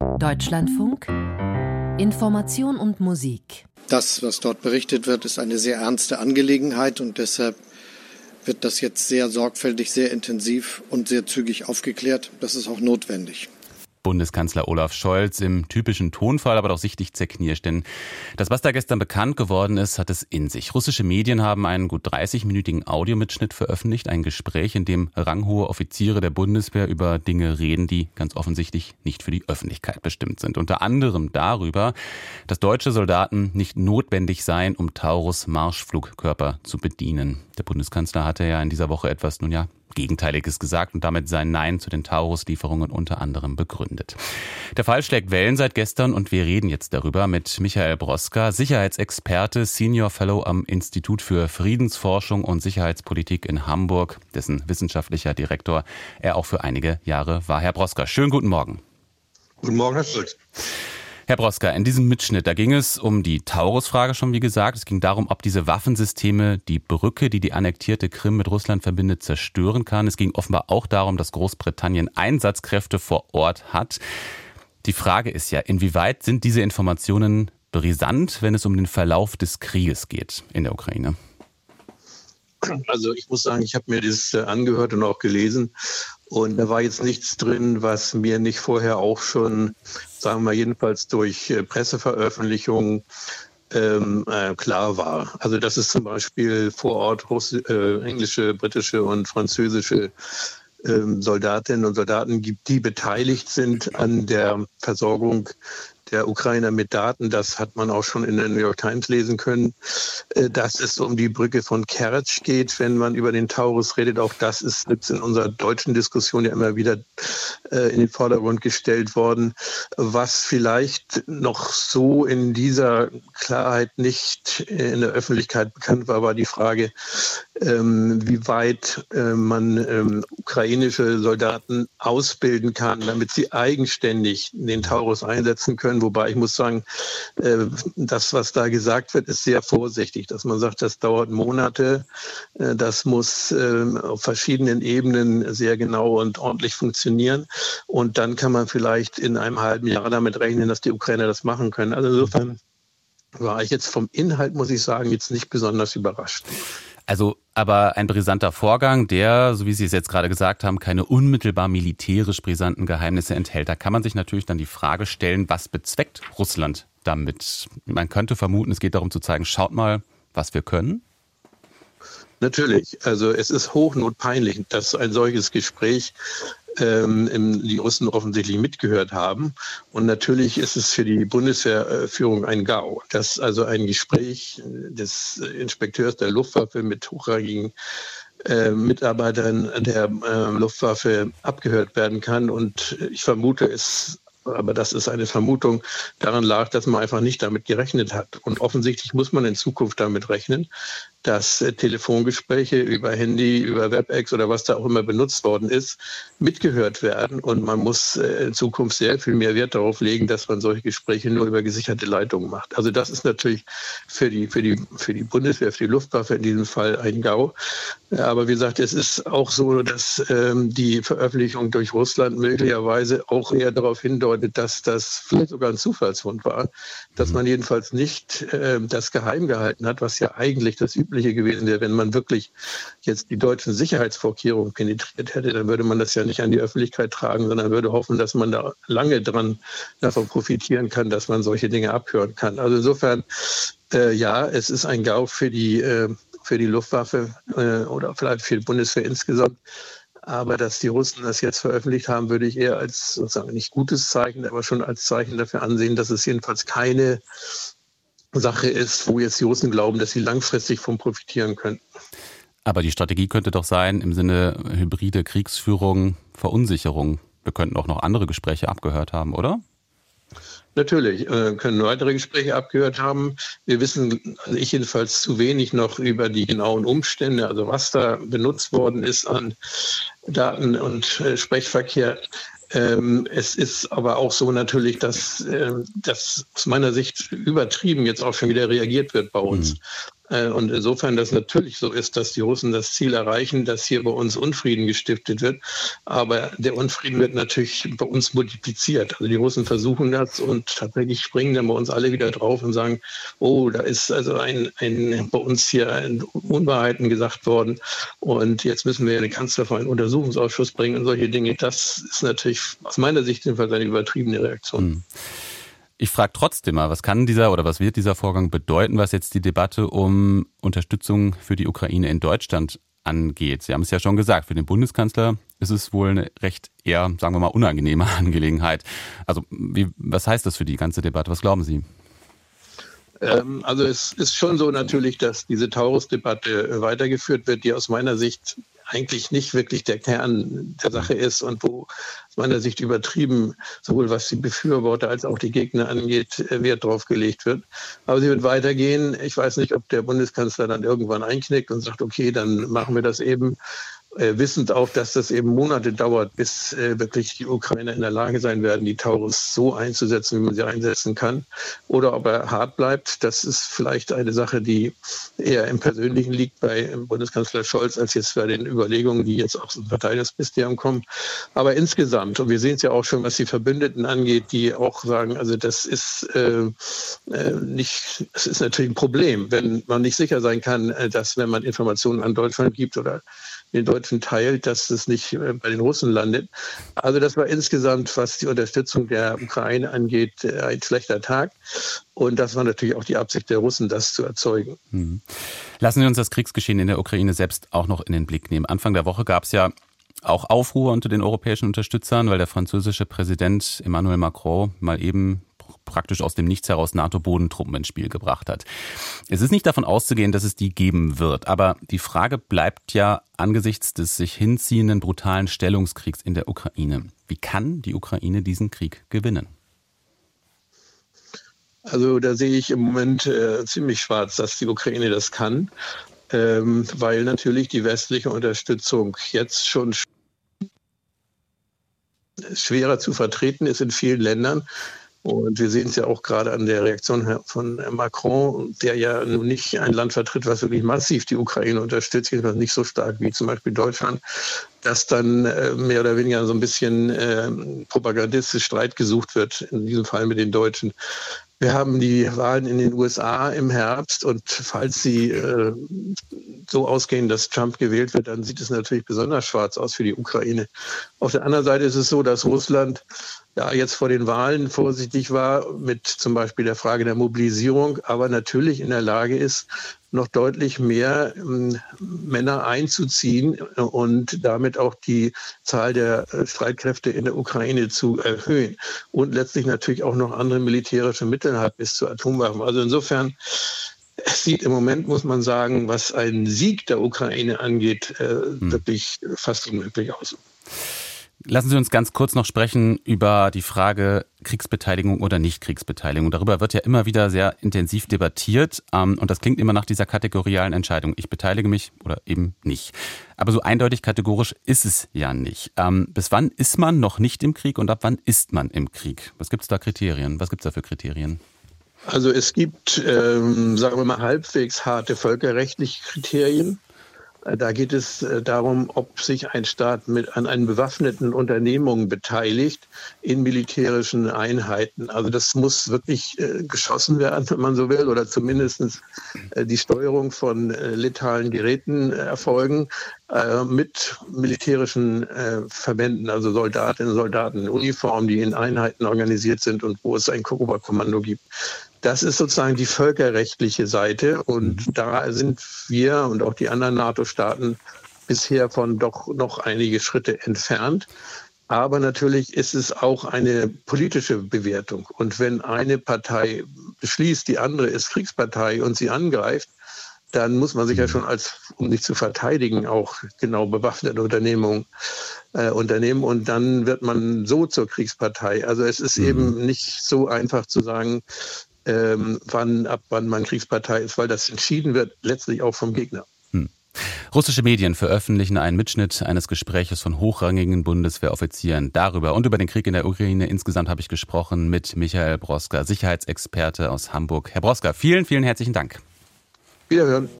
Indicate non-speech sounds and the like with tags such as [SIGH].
Deutschlandfunk Information und Musik. Das, was dort berichtet wird, ist eine sehr ernste Angelegenheit und deshalb wird das jetzt sehr sorgfältig, sehr intensiv und sehr zügig aufgeklärt. Das ist auch notwendig. Bundeskanzler Olaf Scholz im typischen Tonfall, aber doch sichtlich zerknirscht. Denn das, was da gestern bekannt geworden ist, hat es in sich. Russische Medien haben einen gut 30-minütigen Audiomitschnitt veröffentlicht, ein Gespräch, in dem ranghohe Offiziere der Bundeswehr über Dinge reden, die ganz offensichtlich nicht für die Öffentlichkeit bestimmt sind. Unter anderem darüber, dass deutsche Soldaten nicht notwendig seien, um Taurus Marschflugkörper zu bedienen. Der Bundeskanzler hatte ja in dieser Woche etwas, nun ja, Gegenteiliges gesagt und damit sein Nein zu den Taurus-Lieferungen unter anderem begründet. Der Fall schlägt Wellen seit gestern und wir reden jetzt darüber mit Michael Broska, Sicherheitsexperte, Senior Fellow am Institut für Friedensforschung und Sicherheitspolitik in Hamburg, dessen wissenschaftlicher Direktor er auch für einige Jahre war. Herr Broska, schönen guten Morgen. Guten Morgen, Herr Schulz. Herr Broska, in diesem Mitschnitt, da ging es um die Taurus-Frage schon, wie gesagt. Es ging darum, ob diese Waffensysteme die Brücke, die die annektierte Krim mit Russland verbindet, zerstören kann. Es ging offenbar auch darum, dass Großbritannien Einsatzkräfte vor Ort hat. Die Frage ist ja, inwieweit sind diese Informationen brisant, wenn es um den Verlauf des Krieges geht in der Ukraine? Also ich muss sagen, ich habe mir das äh, angehört und auch gelesen und da war jetzt nichts drin, was mir nicht vorher auch schon, sagen wir jedenfalls durch äh, Presseveröffentlichungen ähm, äh, klar war. Also dass es zum Beispiel vor Ort Russ äh, englische, britische und französische ähm, Soldatinnen und Soldaten gibt, die beteiligt sind an der Versorgung der Ukrainer mit Daten. Das hat man auch schon in der New York Times lesen können. Äh, dass es um die Brücke von Kertsch geht, wenn man über den Taurus redet. Auch das ist jetzt in unserer deutschen Diskussion ja immer wieder äh, in den Vordergrund gestellt worden. Was vielleicht noch so in dieser Klarheit nicht in der Öffentlichkeit bekannt war, war die Frage, ähm, wie weit äh, man ähm, ukrainische Soldaten ausbilden kann, damit sie eigenständig den Taurus einsetzen können. Wobei ich muss sagen, äh, das, was da gesagt wird, ist sehr vorsichtig, dass man sagt, das dauert Monate, äh, das muss ähm, auf verschiedenen Ebenen sehr genau und ordentlich funktionieren. Und dann kann man vielleicht in einem halben Jahr damit rechnen, dass die Ukrainer das machen können. Also insofern war ich jetzt vom Inhalt, muss ich sagen, jetzt nicht besonders überrascht. Also aber ein brisanter Vorgang, der, so wie Sie es jetzt gerade gesagt haben, keine unmittelbar militärisch brisanten Geheimnisse enthält. Da kann man sich natürlich dann die Frage stellen, was bezweckt Russland damit? Man könnte vermuten, es geht darum zu zeigen, schaut mal, was wir können. Natürlich. Also es ist hochnotpeinlich, dass ein solches Gespräch ähm, die Russen offensichtlich mitgehört haben. Und natürlich ist es für die Bundeswehrführung ein GAU, dass also ein Gespräch des Inspekteurs der Luftwaffe mit hochrangigen äh, Mitarbeitern der äh, Luftwaffe abgehört werden kann. Und ich vermute, es aber das ist eine Vermutung, daran lag, dass man einfach nicht damit gerechnet hat. Und offensichtlich muss man in Zukunft damit rechnen, dass äh, Telefongespräche über Handy, über WebEx oder was da auch immer benutzt worden ist, mitgehört werden. Und man muss äh, in Zukunft sehr viel mehr Wert darauf legen, dass man solche Gespräche nur über gesicherte Leitungen macht. Also das ist natürlich für die, für die, für die Bundeswehr, für die Luftwaffe in diesem Fall ein GAU. Aber wie gesagt, es ist auch so, dass ähm, die Veröffentlichung durch Russland möglicherweise auch eher darauf hindeutet, dass das vielleicht sogar ein Zufallsfund war, dass man jedenfalls nicht äh, das geheim gehalten hat, was ja eigentlich das Übliche gewesen wäre. Wenn man wirklich jetzt die deutschen Sicherheitsvorkehrungen penetriert hätte, dann würde man das ja nicht an die Öffentlichkeit tragen, sondern würde hoffen, dass man da lange dran davon profitieren kann, dass man solche Dinge abhören kann. Also insofern, äh, ja, es ist ein GAU für die, äh, für die Luftwaffe äh, oder vielleicht für die Bundeswehr insgesamt. Aber dass die Russen das jetzt veröffentlicht haben, würde ich eher als sozusagen nicht gutes Zeichen, aber schon als Zeichen dafür ansehen, dass es jedenfalls keine Sache ist, wo jetzt die Russen glauben, dass sie langfristig von profitieren könnten. Aber die Strategie könnte doch sein, im Sinne hybride Kriegsführung, Verunsicherung. Wir könnten auch noch andere Gespräche abgehört haben, oder? Natürlich, äh, können weitere Gespräche abgehört haben. Wir wissen, also ich jedenfalls, zu wenig noch über die genauen Umstände, also was da benutzt worden ist an Daten und äh, Sprechverkehr. Ähm, es ist aber auch so natürlich, dass, äh, dass aus meiner Sicht übertrieben jetzt auch schon wieder reagiert wird bei uns. Mhm. Äh, und insofern das natürlich so ist, dass die Russen das Ziel erreichen, dass hier bei uns Unfrieden gestiftet wird. Aber der Unfrieden wird natürlich bei uns multipliziert. Also die Russen versuchen das und tatsächlich springen dann bei uns alle wieder drauf und sagen, oh, da ist also ein, ein bei uns hier Unwahrheiten gesagt worden und jetzt müssen wir den Kanzler vor einen Untersuchungsausschuss bringen und solche Dinge. Das ist natürlich aus meiner Sicht jedenfalls eine übertriebene Reaktion. Hm. Ich frage trotzdem mal, was kann dieser oder was wird dieser Vorgang bedeuten, was jetzt die Debatte um Unterstützung für die Ukraine in Deutschland angeht? Sie haben es ja schon gesagt, für den Bundeskanzler ist es wohl eine recht eher, sagen wir mal, unangenehme [LAUGHS] Angelegenheit. Also wie, was heißt das für die ganze Debatte? Was glauben Sie? Ähm, also es ist schon so natürlich, dass diese Taurus-Debatte weitergeführt wird, die aus meiner Sicht eigentlich nicht wirklich der Kern der Sache ist und wo aus meiner Sicht übertrieben, sowohl was die Befürworter als auch die Gegner angeht, äh, Wert drauf gelegt wird. Aber sie wird weitergehen. Ich weiß nicht, ob der Bundeskanzler dann irgendwann einknickt und sagt, okay, dann machen wir das eben äh, wissend auch, dass das eben Monate dauert, bis äh, wirklich die Ukrainer in der Lage sein werden, die Taurus so einzusetzen, wie man sie einsetzen kann. Oder ob er hart bleibt, das ist vielleicht eine Sache, die eher im Persönlichen liegt bei Bundeskanzler Scholz, als jetzt bei den Überlegungen, die jetzt aus dem Verteidigungsministerium kommen. Aber insgesamt, und wir sehen es ja auch schon, was die Verbündeten angeht, die auch sagen, also das ist äh, äh nicht, es ist natürlich ein Problem, wenn man nicht sicher sein kann, äh, dass wenn man Informationen an Deutschland gibt oder den Deutschen teilt, dass es nicht äh, bei den Russen landet. Also das war insgesamt, was die Unterstützung der Ukraine angeht, äh, ein schlechter Tag. Und das war natürlich auch die Absicht der Russen, das zu erzeugen. Mhm. Lassen Sie uns das Kriegsgeschehen in der Ukraine selbst auch noch in den Blick nehmen. Anfang der Woche gab es ja auch Aufruhr unter den europäischen Unterstützern, weil der französische Präsident Emmanuel Macron mal eben praktisch aus dem Nichts heraus NATO-Bodentruppen ins Spiel gebracht hat. Es ist nicht davon auszugehen, dass es die geben wird, aber die Frage bleibt ja angesichts des sich hinziehenden brutalen Stellungskriegs in der Ukraine. Wie kann die Ukraine diesen Krieg gewinnen? Also da sehe ich im Moment äh, ziemlich schwarz, dass die Ukraine das kann, ähm, weil natürlich die westliche Unterstützung jetzt schon schwerer zu vertreten ist in vielen Ländern. Und wir sehen es ja auch gerade an der Reaktion von Macron, der ja nun nicht ein Land vertritt, was wirklich massiv die Ukraine unterstützt, jedenfalls nicht so stark wie zum Beispiel Deutschland, dass dann äh, mehr oder weniger so ein bisschen äh, propagandistisch Streit gesucht wird, in diesem Fall mit den Deutschen. Wir haben die Wahlen in den USA im Herbst und falls sie äh, so ausgehen, dass Trump gewählt wird, dann sieht es natürlich besonders schwarz aus für die Ukraine. Auf der anderen Seite ist es so, dass Russland ja jetzt vor den Wahlen vorsichtig war mit zum Beispiel der Frage der Mobilisierung, aber natürlich in der Lage ist, noch deutlich mehr ähm, Männer einzuziehen und damit auch die Zahl der äh, Streitkräfte in der Ukraine zu erhöhen und letztlich natürlich auch noch andere militärische Mittel hat bis zu Atomwaffen. Also insofern es sieht im Moment, muss man sagen, was einen Sieg der Ukraine angeht, äh, hm. wirklich fast unmöglich aus. Lassen Sie uns ganz kurz noch sprechen über die Frage Kriegsbeteiligung oder Nicht-Kriegsbeteiligung. Darüber wird ja immer wieder sehr intensiv debattiert ähm, und das klingt immer nach dieser kategorialen Entscheidung. Ich beteilige mich oder eben nicht. Aber so eindeutig kategorisch ist es ja nicht. Ähm, bis wann ist man noch nicht im Krieg und ab wann ist man im Krieg? Was gibt es da Kriterien? Was gibt es da für Kriterien? Also es gibt, ähm, sagen wir mal, halbwegs harte völkerrechtliche Kriterien. Da geht es äh, darum, ob sich ein Staat mit an einen bewaffneten Unternehmungen beteiligt in militärischen Einheiten. Also das muss wirklich äh, geschossen werden, wenn man so will, oder zumindest äh, die Steuerung von äh, letalen Geräten erfolgen äh, mit militärischen äh, Verbänden, also Soldatinnen und Soldaten in Uniform, die in Einheiten organisiert sind und wo es ein Oberkommando gibt. Das ist sozusagen die völkerrechtliche Seite. Und mhm. da sind wir und auch die anderen NATO-Staaten bisher von doch noch einige Schritte entfernt. Aber natürlich ist es auch eine politische Bewertung. Und wenn eine Partei beschließt, die andere ist Kriegspartei und sie angreift, dann muss man sich ja mhm. schon als, um sich zu verteidigen, auch genau bewaffnete Unternehmungen äh, unternehmen und dann wird man so zur Kriegspartei. Also es ist mhm. eben nicht so einfach zu sagen, ähm, wann, ab wann man Kriegspartei ist, weil das entschieden wird letztlich auch vom Gegner. Hm. Russische Medien veröffentlichen einen Mitschnitt eines Gespräches von hochrangigen Bundeswehroffizieren. Darüber und über den Krieg in der Ukraine insgesamt habe ich gesprochen mit Michael Broska, Sicherheitsexperte aus Hamburg. Herr Broska, vielen, vielen herzlichen Dank. Wiederhören.